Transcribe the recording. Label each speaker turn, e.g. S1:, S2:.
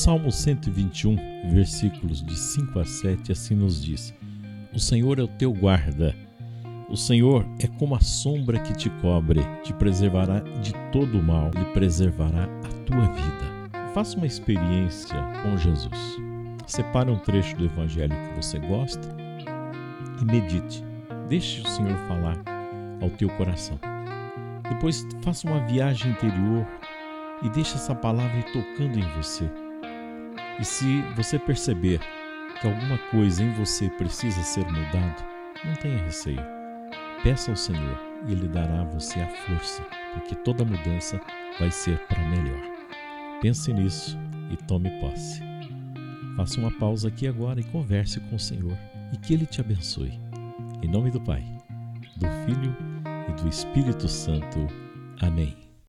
S1: Salmo 121, versículos de 5 a 7, assim nos diz: O Senhor é o teu guarda. O Senhor é como a sombra que te cobre, te preservará de todo o mal, lhe preservará a tua vida. Faça uma experiência com Jesus. Separe um trecho do evangelho que você gosta e medite. Deixe o Senhor falar ao teu coração. Depois faça uma viagem interior e deixe essa palavra ir tocando em você. E se você perceber que alguma coisa em você precisa ser mudado, não tenha receio. Peça ao Senhor e Ele dará a você a força, porque toda mudança vai ser para melhor. Pense nisso e tome posse. Faça uma pausa aqui agora e converse com o Senhor e que Ele te abençoe. Em nome do Pai, do Filho e do Espírito Santo. Amém.